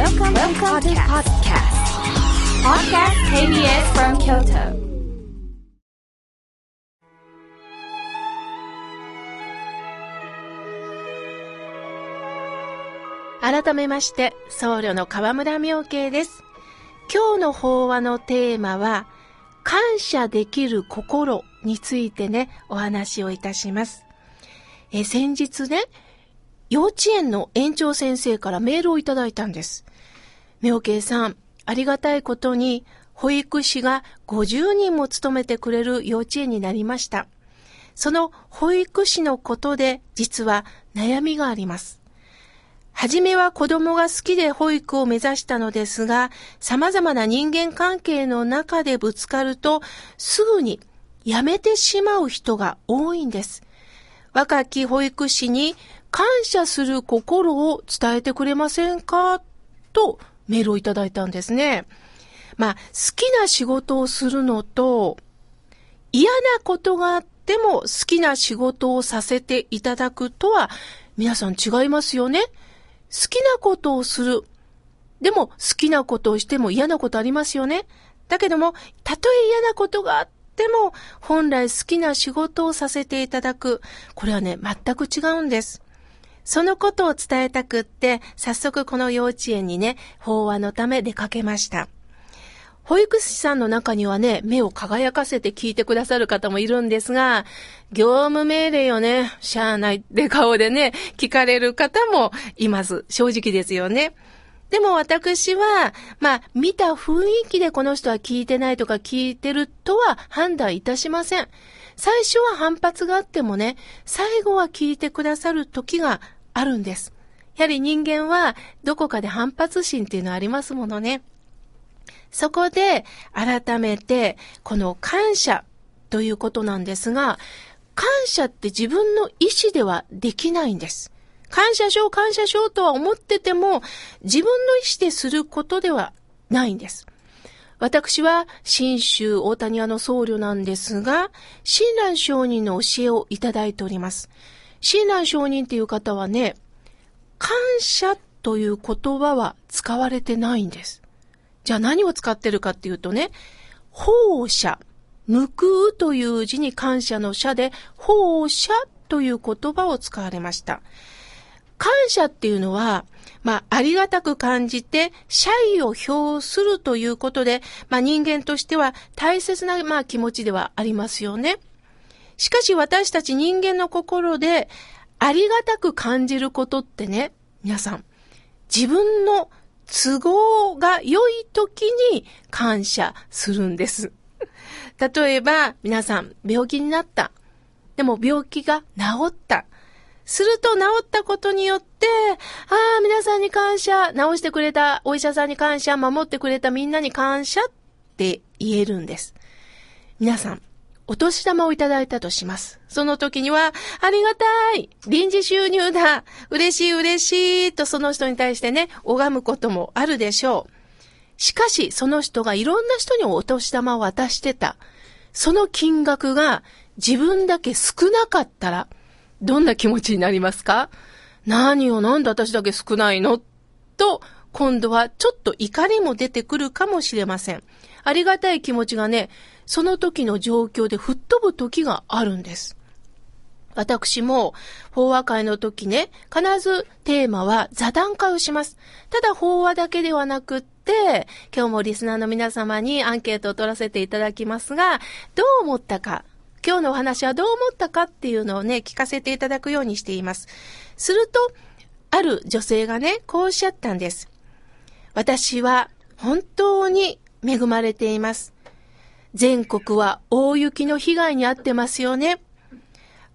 Welcome, Welcome to podcast. Podcast KBS from Kyoto. 改めまして、僧侶の河村明慶です。今日の法話のテーマは、感謝できる心についてね、お話をいたします。え先日ね、幼稚園の園長先生からメールをいただいたんです。明慶さん、ありがたいことに、保育士が50人も務めてくれる幼稚園になりました。その保育士のことで、実は悩みがあります。はじめは子供が好きで保育を目指したのですが、様々な人間関係の中でぶつかると、すぐに辞めてしまう人が多いんです。若き保育士に感謝する心を伝えてくれませんか？とメールをいただいたんですね。まあ、好きな仕事をするのと、嫌なことがあっても好きな仕事をさせていただくとは、皆さん違いますよね。好きなことをする。でも好きなことをしても嫌なことありますよね。だけども、たとえ嫌なことがあっても、本来好きな仕事をさせていただく。これはね、全く違うんです。そのことを伝えたくって、早速この幼稚園にね、法話のため出かけました。保育士さんの中にはね、目を輝かせて聞いてくださる方もいるんですが、業務命令をね、しゃあないって顔でね、聞かれる方もいます。正直ですよね。でも私は、まあ、見た雰囲気でこの人は聞いてないとか聞いてるとは判断いたしません。最初は反発があってもね、最後は聞いてくださる時があるんです。やはり人間はどこかで反発心っていうのはありますものね。そこで改めてこの感謝ということなんですが、感謝って自分の意思ではできないんです。感謝しよう、感謝しようとは思ってても、自分の意思ですることではないんです。私は、新州大谷屋の僧侶なんですが、親鸞上人の教えをいただいております。親鸞上人っていう方はね、感謝という言葉は使われてないんです。じゃあ何を使ってるかっていうとね、放射、報うという字に感謝の謝で、放射という言葉を使われました。感謝っていうのは、まあ、ありがたく感じて、謝意を表するということで、まあ、人間としては大切な、まあ、気持ちではありますよね。しかし私たち人間の心で、ありがたく感じることってね、皆さん、自分の都合が良い時に感謝するんです。例えば、皆さん、病気になった。でも病気が治った。すると治ったことによって、ああ、皆さんに感謝、治してくれたお医者さんに感謝、守ってくれたみんなに感謝って言えるんです。皆さん、お年玉をいただいたとします。その時には、ありがたい臨時収入だ嬉しい嬉しいとその人に対してね、拝むこともあるでしょう。しかし、その人がいろんな人にお年玉を渡してた。その金額が自分だけ少なかったら、どんな気持ちになりますか？何よ、なんで私だけ少ないの？と、今度はちょっと怒りも出てくるかもしれません。ありがたい気持ちがね、その時の状況で吹っ飛ぶ時があるんです。私も法話会の時ね、必ずテーマは座談会をします。ただ法話だけではなくって、今日もリスナーの皆様にアンケートを取らせていただきますが、どう思ったか、今日のお話はどう思ったかっていうのをね、聞かせていただくようにしています。すると、ある女性がね、こうおっしゃったんです。私は本当に恵まれています。全国は大雪の被害に遭ってますよね。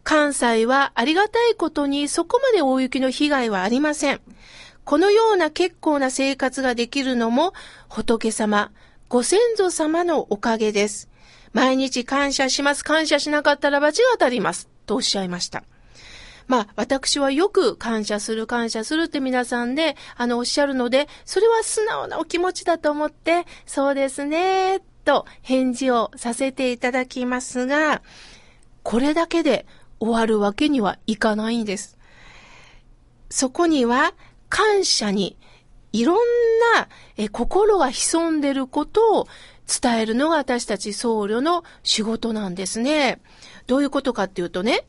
関西はありがたいことにそこまで大雪の被害はありません。このような結構な生活ができるのも仏様、ご先祖様のおかげです。毎日感謝します。感謝しなかったら罰が当たります。とおっしゃいました。まあ、私はよく感謝する、感謝するって皆さんで、あの、おっしゃるので、それは素直なお気持ちだと思って、そうですね、と返事をさせていただきますが、これだけで終わるわけにはいかないんです。そこには、感謝にいろんえ心が潜んでることを伝えるのが私たち僧侶の仕事なんですね。どういうことかっていうとね、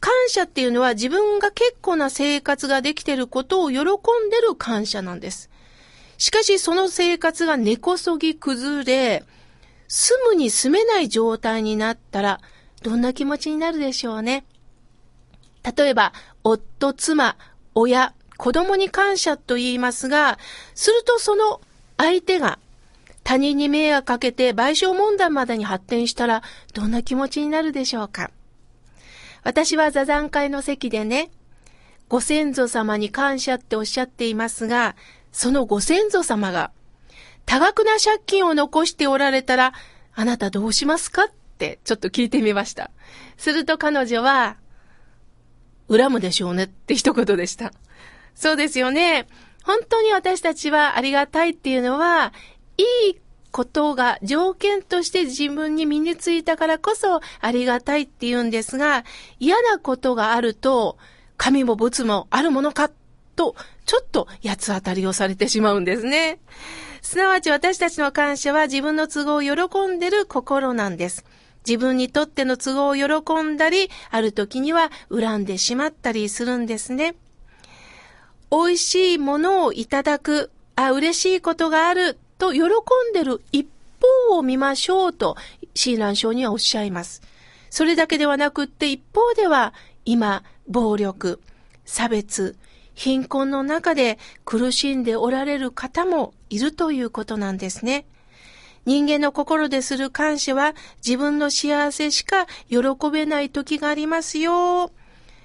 感謝っていうのは自分が結構な生活ができてることを喜んでる感謝なんです。しかしその生活が根こそぎ崩れ、住むに住めない状態になったら、どんな気持ちになるでしょうね。例えば、夫、妻、親、子供に感謝と言いますが、するとその相手が他人に迷惑かけて賠償問題までに発展したらどんな気持ちになるでしょうか私は座談会の席でね、ご先祖様に感謝っておっしゃっていますが、そのご先祖様が多額な借金を残しておられたら、あなたどうしますかってちょっと聞いてみました。すると彼女は、恨むでしょうねって一言でした。そうですよね。本当に私たちはありがたいっていうのは、いいことが条件として自分に身についたからこそありがたいって言うんですが、嫌なことがあると、神も仏もあるものかと、ちょっと八つ当たりをされてしまうんですね。すなわち私たちの感謝は自分の都合を喜んでる心なんです。自分にとっての都合を喜んだり、ある時には恨んでしまったりするんですね。美味しいものをいただく、あ、嬉しいことがあると喜んでる一方を見ましょうと、親鸞章にはおっしゃいます。それだけではなくって一方では、今、暴力、差別、貧困の中で苦しんでおられる方もいるということなんですね。人間の心でする感謝は自分の幸せしか喜べない時がありますよ。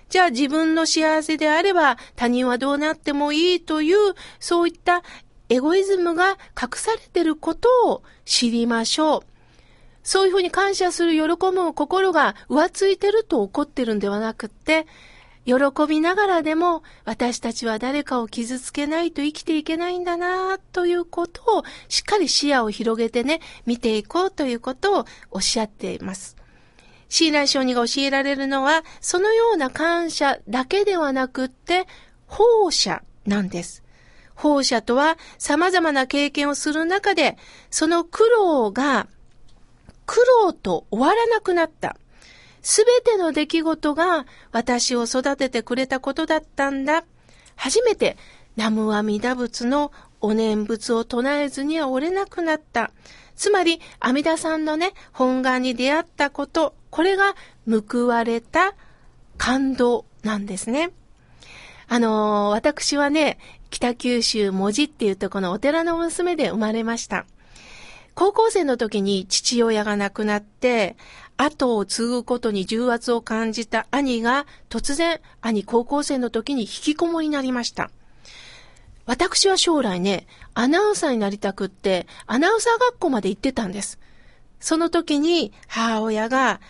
じゃあ自分の幸せであれば他人はどうなってもいいというそういったエゴイズムが隠されていることを知りましょう。そういうふうに感謝する、喜ぶ心が浮ついてると怒ってるんではなくって、喜びながらでも私たちは誰かを傷つけないと生きていけないんだなということをしっかり視野を広げてね、見ていこうということをおっしゃっています。シーライ小児が教えられるのは、そのような感謝だけではなくって、放射なんです。放射とは様々な経験をする中で、その苦労が苦労と終わらなくなった。すべての出来事が私を育ててくれたことだったんだ。初めて南無阿弥陀仏のお念仏を唱えずには折れなくなった。つまり、阿弥陀さんのね、本願に出会ったこと、これが報われた感動なんですね。あのー、私はね、北九州文字っていうとこのお寺の娘で生まれました。高校生の時に父親が亡くなって、後を継ぐことに重圧を感じた兄が突然兄高校生の時に引きこもりになりました。私は将来ね、アナウンサーになりたくって、アナウンサー学校まで行ってたんです。その時に母親が、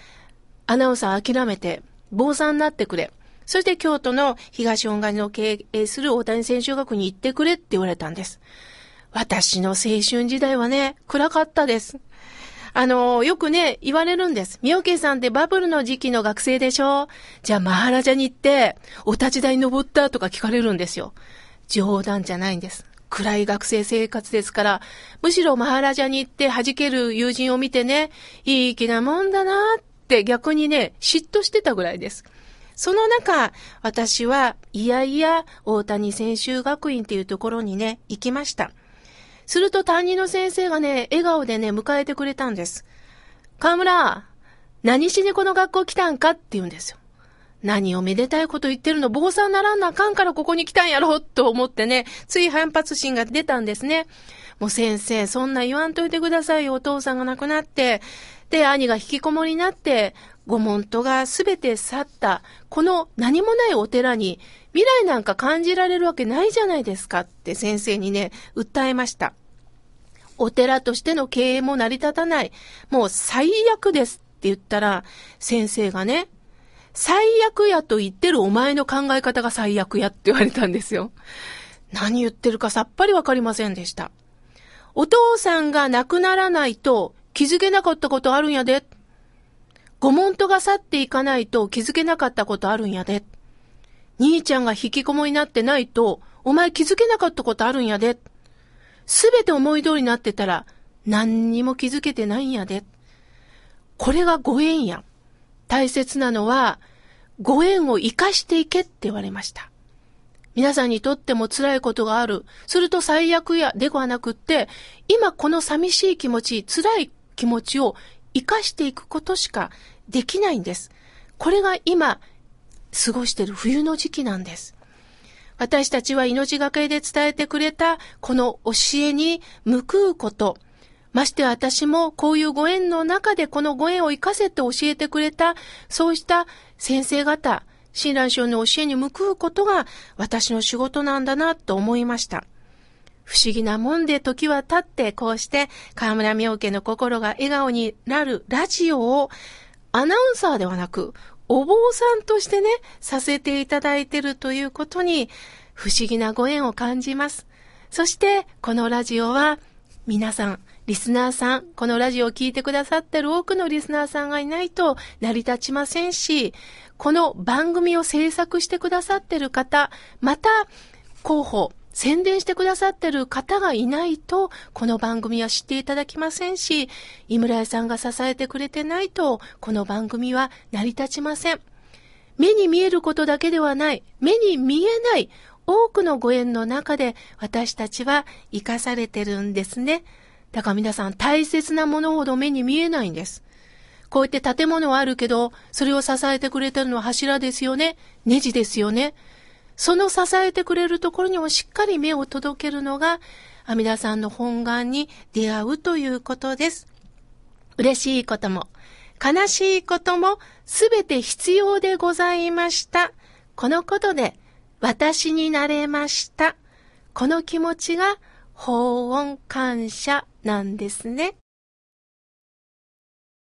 アナウンサー諦めて、坊さんになってくれ。そして京都の東恩賀の経営する大谷選手学に行ってくれって言われたんです。私の青春時代はね、暗かったです。あの、よくね、言われるんです。みおけさんってバブルの時期の学生でしょ？じゃあ、マハラジャに行って、お立ち台登ったとか聞かれるんですよ。冗談じゃないんです。暗い学生生活ですから、むしろマハラジャに行って弾ける友人を見てね、いい気なもんだなって逆にね、嫉妬してたぐらいです。その中、私はいやいや大谷専修学院っていうところにね、行きました。すると担任の先生がね、笑顔でね、迎えてくれたんです。河村、何しにこの学校来たんかって言うんですよ。何をめでたいこと言ってるの、坊さんならんなあかんからここに来たんやろと思ってね、つい反発心が出たんですね。もう先生、そんな言わんといてくださいよ、お父さんが亡くなって。で、兄が引きこもりになって、ご門徒がすべて去った、この何もないお寺に未来なんか感じられるわけないじゃないですかって先生にね、訴えました。お寺としての経営も成り立たない。もう最悪ですって言ったら、先生がね、最悪やと言ってるお前の考え方が最悪やって言われたんですよ。何言ってるかさっぱりわかりませんでした。お父さんが亡くならないと気づけなかったことあるんやで。ご門徒が去っていかないと気づけなかったことあるんやで。兄ちゃんが引きこもりになってないと、お前気づけなかったことあるんやで。すべて思い通りになってたら、何にも気づけてないんやで。これがご縁や。大切なのは、ご縁を生かしていけって言われました。皆さんにとっても辛いことがある。すると最悪やではなくって、今この寂しい気持ち、辛い気持ちを生かしていくことしかできないんです。これが今、過ごしている冬の時期なんです。私たちは命がけで伝えてくれたこの教えに報うこと、まして私もこういうご縁の中でこのご縁を活かせて教えてくれた、そうした先生方、親鸞聖の教えに報うことが私の仕事なんだなと思いました。不思議なもんで時は経ってこうして河村明家の心が笑顔になるラジオをアナウンサーではなくお坊さんとしてね、させていただいてるということに不思議なご縁を感じます。そしてこのラジオは皆さんリスナーさん、このラジオを聴いてくださってる多くのリスナーさんがいないと成り立ちませんし、この番組を制作してくださってる方、また、広報、宣伝してくださってる方がいないと、この番組は知っていただきませんし、井村屋さんが支えてくれてないと、この番組は成り立ちません。目に見えることだけではない、目に見えない多くのご縁の中で私たちは生かされてるんですね。だから皆さん大切なものほど目に見えないんです。こうやって建物はあるけど、それを支えてくれてるのは柱ですよね。ネジですよね。その支えてくれるところにもしっかり目を届けるのが、阿弥陀さんの本願に出会うということです。嬉しいことも、悲しいことも、すべて必要でございました。このことで、私になれました。この気持ちが、法恩感謝なんですね。